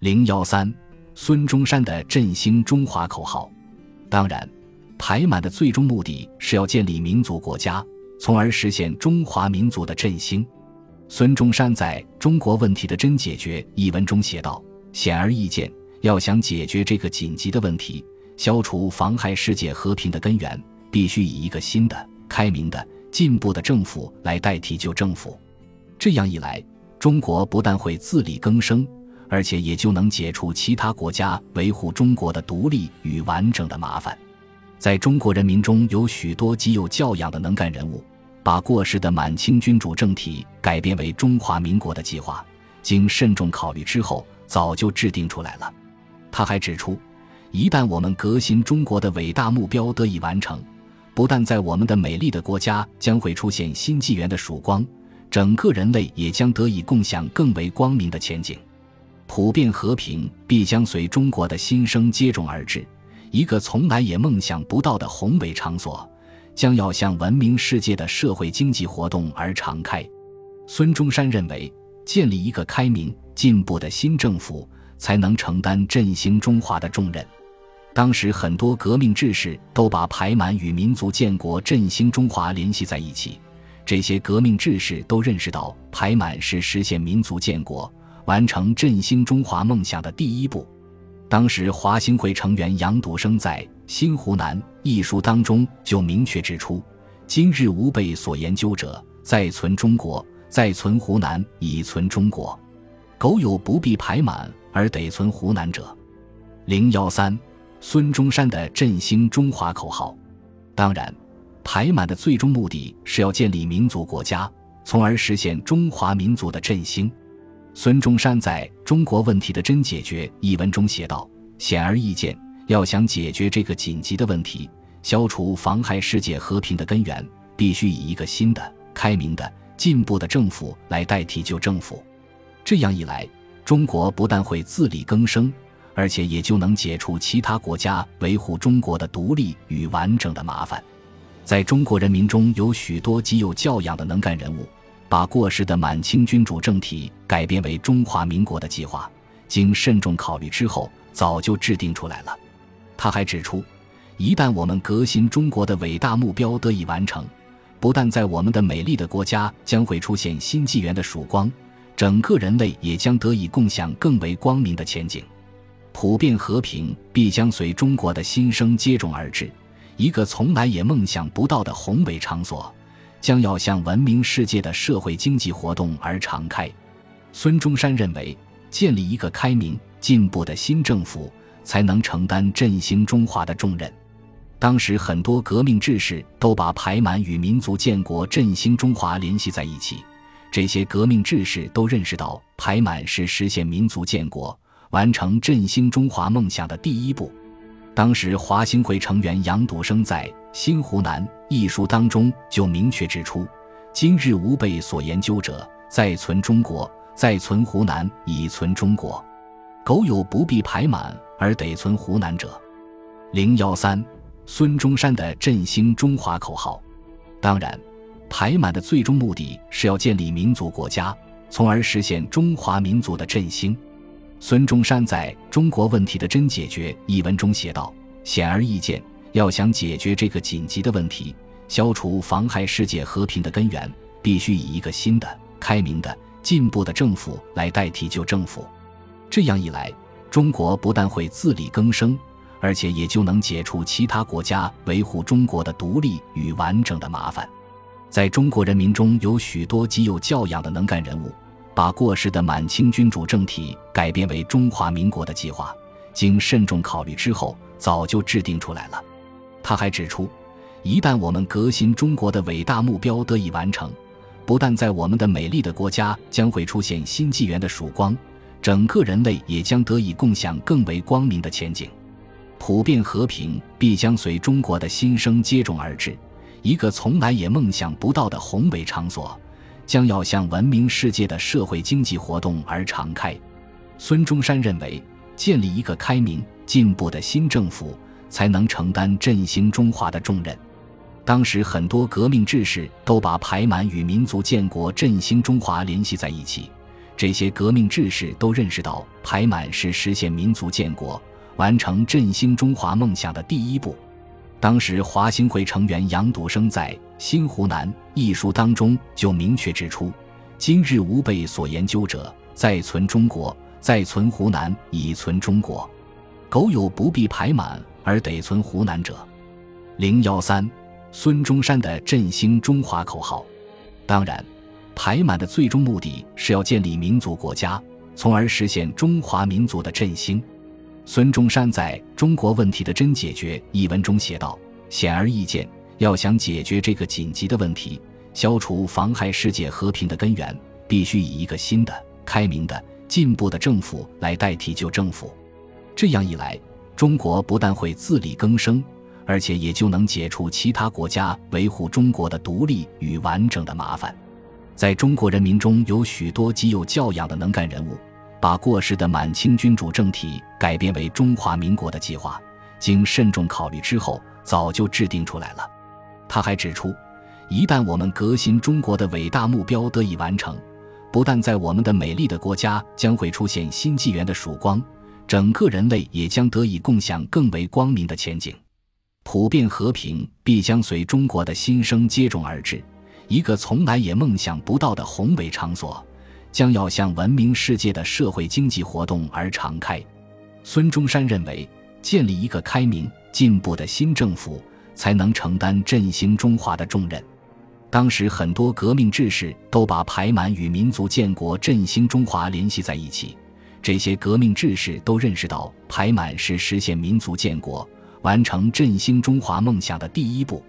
零幺三，孙中山的振兴中华口号。当然，排满的最终目的是要建立民族国家，从而实现中华民族的振兴。孙中山在《中国问题的真解决》一文中写道：“显而易见，要想解决这个紧急的问题，消除妨害世界和平的根源，必须以一个新的、开明的、进步的政府来代替旧政府。这样一来，中国不但会自力更生，而且也就能解除其他国家维护中国的独立与完整的麻烦。”在中国人民中有许多极有教养的能干人物，把过时的满清君主政体改变为中华民国的计划，经慎重考虑之后，早就制定出来了。他还指出，一旦我们革新中国的伟大目标得以完成，不但在我们的美丽的国家将会出现新纪元的曙光，整个人类也将得以共享更为光明的前景，普遍和平必将随中国的新生接踵而至。一个从来也梦想不到的宏伟场所，将要向闻名世界的社会经济活动而敞开。孙中山认为，建立一个开明进步的新政府，才能承担振兴中华的重任。当时很多革命志士都把排满与民族建国、振兴中华联系在一起。这些革命志士都认识到，排满是实现民族建国、完成振兴中华梦想的第一步。当时华兴会成员杨笃生在《新湖南》一书当中就明确指出：“今日吾辈所研究者，在存中国，在存湖南，以存中国。苟有不必排满而得存湖南者。”零幺三，孙中山的振兴中华口号。当然，排满的最终目的是要建立民族国家，从而实现中华民族的振兴。孙中山在《中国问题的真解决》一文中写道：“显而易见，要想解决这个紧急的问题，消除妨害世界和平的根源，必须以一个新的、开明的、进步的政府来代替旧政府。这样一来，中国不但会自力更生，而且也就能解除其他国家维护中国的独立与完整的麻烦。在中国人民中有许多极有教养的能干人物。”把过时的满清君主政体改变为中华民国的计划，经慎重考虑之后，早就制定出来了。他还指出，一旦我们革新中国的伟大目标得以完成，不但在我们的美丽的国家将会出现新纪元的曙光，整个人类也将得以共享更为光明的前景。普遍和平必将随中国的新生接踵而至，一个从来也梦想不到的宏伟场所。将要向文明世界的社会经济活动而敞开。孙中山认为，建立一个开明进步的新政府，才能承担振兴中华的重任。当时很多革命志士都把排满与民族建国、振兴中华联系在一起。这些革命志士都认识到，排满是实现民族建国、完成振兴中华梦想的第一步。当时华兴会成员杨笃生在。《新湖南》一书当中就明确指出：“今日吾辈所研究者，在存中国，在存湖南，以存中国。苟有不必排满而得存湖南者。”零幺三，孙中山的振兴中华口号。当然，排满的最终目的是要建立民族国家，从而实现中华民族的振兴。孙中山在《中国问题的真解决》一文中写道：“显而易见。”要想解决这个紧急的问题，消除妨害世界和平的根源，必须以一个新的、开明的、进步的政府来代替旧政府。这样一来，中国不但会自力更生，而且也就能解除其他国家维护中国的独立与完整的麻烦。在中国人民中有许多极有教养的能干人物，把过时的满清君主政体改变为中华民国的计划，经慎重考虑之后，早就制定出来了。他还指出，一旦我们革新中国的伟大目标得以完成，不但在我们的美丽的国家将会出现新纪元的曙光，整个人类也将得以共享更为光明的前景。普遍和平必将随中国的新生接踵而至，一个从来也梦想不到的宏伟场所，将要向文明世界的社会经济活动而敞开。孙中山认为，建立一个开明进步的新政府。才能承担振兴中华的重任。当时很多革命志士都把排满与民族建国、振兴中华联系在一起。这些革命志士都认识到，排满是实现民族建国、完成振兴中华梦想的第一步。当时华兴会成员杨笃生在《新湖南》一书当中就明确指出：“今日吾辈所研究者，在存中国，在存湖南，以存中国。苟有不必排满而得存湖南者。”零幺三，孙中山的振兴中华口号。当然，排满的最终目的是要建立民族国家，从而实现中华民族的振兴。孙中山在中国问题的真解决一文中写道：“显而易见，要想解决这个紧急的问题，消除妨害世界和平的根源，必须以一个新的、开明的、进步的政府来代替旧政府。这样一来，中国不但会自力更生，而且也就能解除其他国家维护中国的独立与完整的麻烦。在中国人民中有许多极有教养的能干人物。”把过时的满清君主政体改变为中华民国的计划，经慎重考虑之后，早就制定出来了。他还指出，一旦我们革新中国的伟大目标得以完成，不但在我们的美丽的国家将会出现新纪元的曙光，整个人类也将得以共享更为光明的前景。普遍和平必将随中国的新生接踵而至，一个从来也梦想不到的宏伟场所。将要向文明世界的社会经济活动而敞开。孙中山认为，建立一个开明进步的新政府，才能承担振兴中华的重任。当时很多革命志士都把排满与民族建国、振兴中华联系在一起。这些革命志士都认识到，排满是实现民族建国、完成振兴中华梦想的第一步。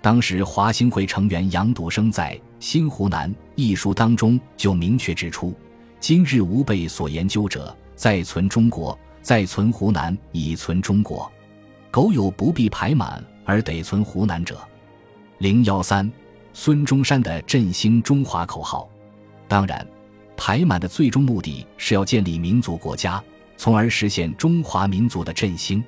当时华兴会成员杨笃生在《新湖南》一书当中就明确指出：“今日吾辈所研究者，在存中国，在存湖南，以存中国。苟有不必排满而得存湖南者。”零幺三，孙中山的振兴中华口号。当然，排满的最终目的是要建立民族国家，从而实现中华民族的振兴。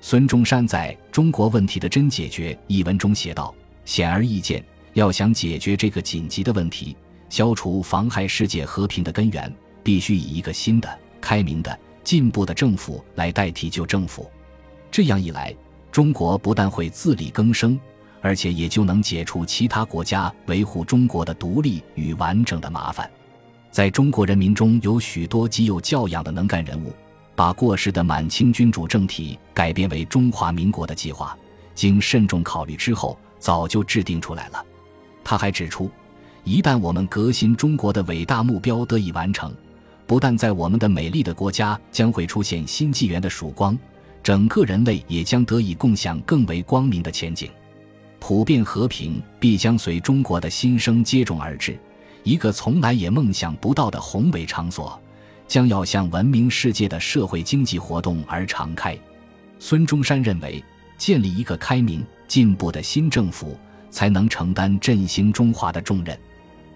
孙中山在中国问题的真解决一文中写道：“显而易见，要想解决这个紧急的问题，消除妨害世界和平的根源，必须以一个新的、开明的、进步的政府来代替旧政府。这样一来，中国不但会自力更生，而且也就能解除其他国家维护中国的独立与完整的麻烦。在中国人民中有许多极有教养的能干人物。”把过时的满清君主政体改变为中华民国的计划，经慎重考虑之后，早就制定出来了。他还指出，一旦我们革新中国的伟大目标得以完成，不但在我们的美丽的国家将会出现新纪元的曙光，整个人类也将得以共享更为光明的前景。普遍和平必将随中国的新生接踵而至，一个从来也梦想不到的宏伟场所。将要向文明世界的社会经济活动而敞开。孙中山认为，建立一个开明进步的新政府，才能承担振兴中华的重任。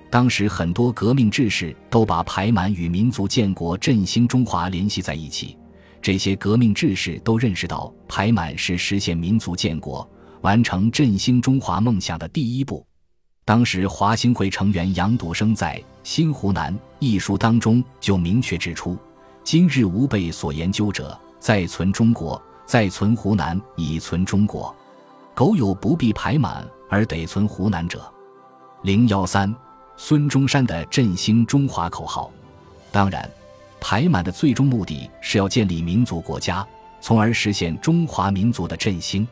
当时很多革命志士都把排满与民族建国、振兴中华联系在一起。这些革命志士都认识到，排满是实现民族建国、完成振兴中华梦想的第一步。当时华兴会成员杨笃生在《新湖南》一书当中就明确指出：“今日吾辈所研究者，在存中国，在存湖南，以存中国。苟有不必排满而得存湖南者。”零幺三，孙中山的振兴中华口号。当然，排满的最终目的是要建立民族国家，从而实现中华民族的振兴。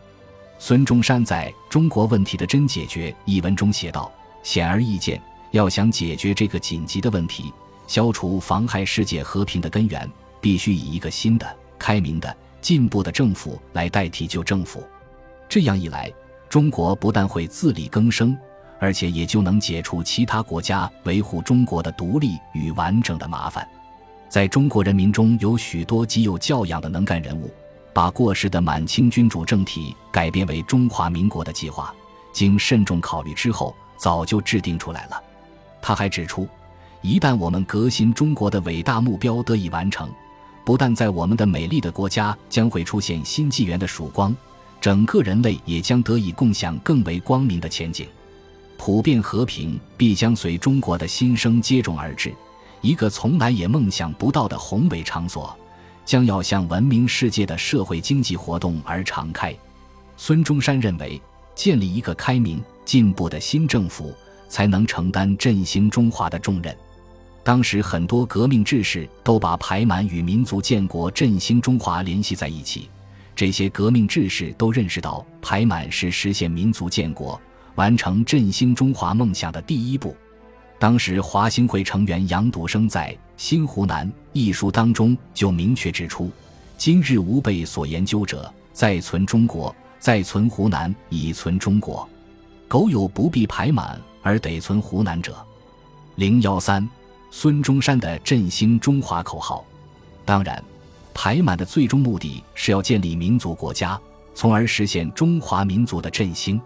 孙中山在中国问题的真解决一文中写道：“显而易见，要想解决这个紧急的问题，消除妨害世界和平的根源，必须以一个新的、开明的、进步的政府来代替旧政府。这样一来，中国不但会自力更生，而且也就能解除其他国家维护中国的独立与完整的麻烦。在中国人民中有许多极有教养的能干人物。”把过时的满清君主政体改变为中华民国的计划，经慎重考虑之后，早就制定出来了。他还指出，一旦我们革新中国的伟大目标得以完成，不但在我们的美丽的国家将会出现新纪元的曙光，整个人类也将得以共享更为光明的前景。普遍和平必将随中国的新生接踵而至，一个从来也梦想不到的宏伟场所，将要向闻名世界的社会经济活动而敞开。孙中山认为，建立一个开明进步的新政府，才能承担振兴中华的重任。当时很多革命志士都把排满与民族建国、振兴中华联系在一起。这些革命志士都认识到，排满是实现民族建国、完成振兴中华梦想的第一步。当时华兴会成员杨笃生在《新湖南》一书当中就明确指出：“今日吾辈所研究者，在存中国，在存湖南，以存中国。苟有不必排满而得存湖南者。”零幺三，孙中山的振兴中华口号。当然。排满的最终目的是要建立民族国家，从而实现中华民族的振兴。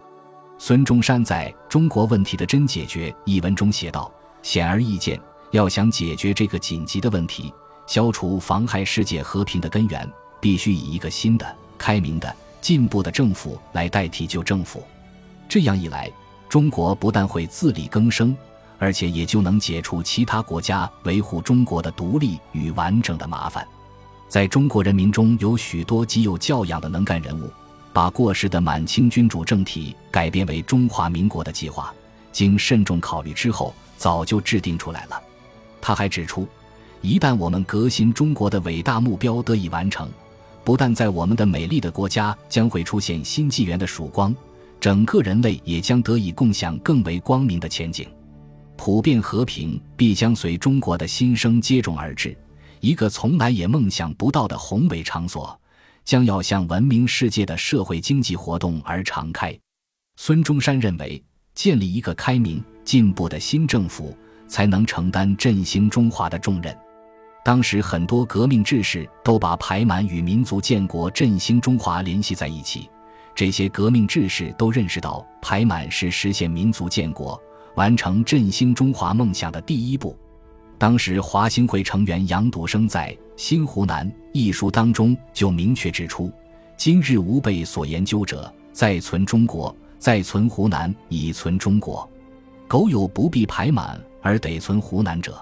孙中山在《中国问题的真解决》一文中写道：“显而易见，要想解决这个紧急的问题，消除妨害世界和平的根源，必须以一个新的、开明的、进步的政府来代替旧政府。这样一来，中国不但会自力更生，而且也就能解除其他国家维护中国的独立与完整的麻烦。”在中国人民中有许多极有教养的能干人物，把过时的满清君主政体改变为中华民国的计划，经慎重考虑之后，早就制定出来了。他还指出，一旦我们革新中国的伟大目标得以完成，不但在我们的美丽的国家将会出现新纪元的曙光，整个人类也将得以共享更为光明的前景，普遍和平必将随中国的新生接踵而至。一个从来也梦想不到的宏伟场所，将要向闻名世界的社会经济活动而敞开。孙中山认为，建立一个开明进步的新政府，才能承担振兴中华的重任。当时很多革命志士都把排满与民族建国、振兴中华联系在一起。这些革命志士都认识到，排满是实现民族建国、完成振兴中华梦想的第一步。当时华兴会成员杨笃生在《新湖南》一书当中就明确指出：“今日吾辈所研究者，在存中国，在存湖南，以存中国。苟有不必排满而得存湖南者。”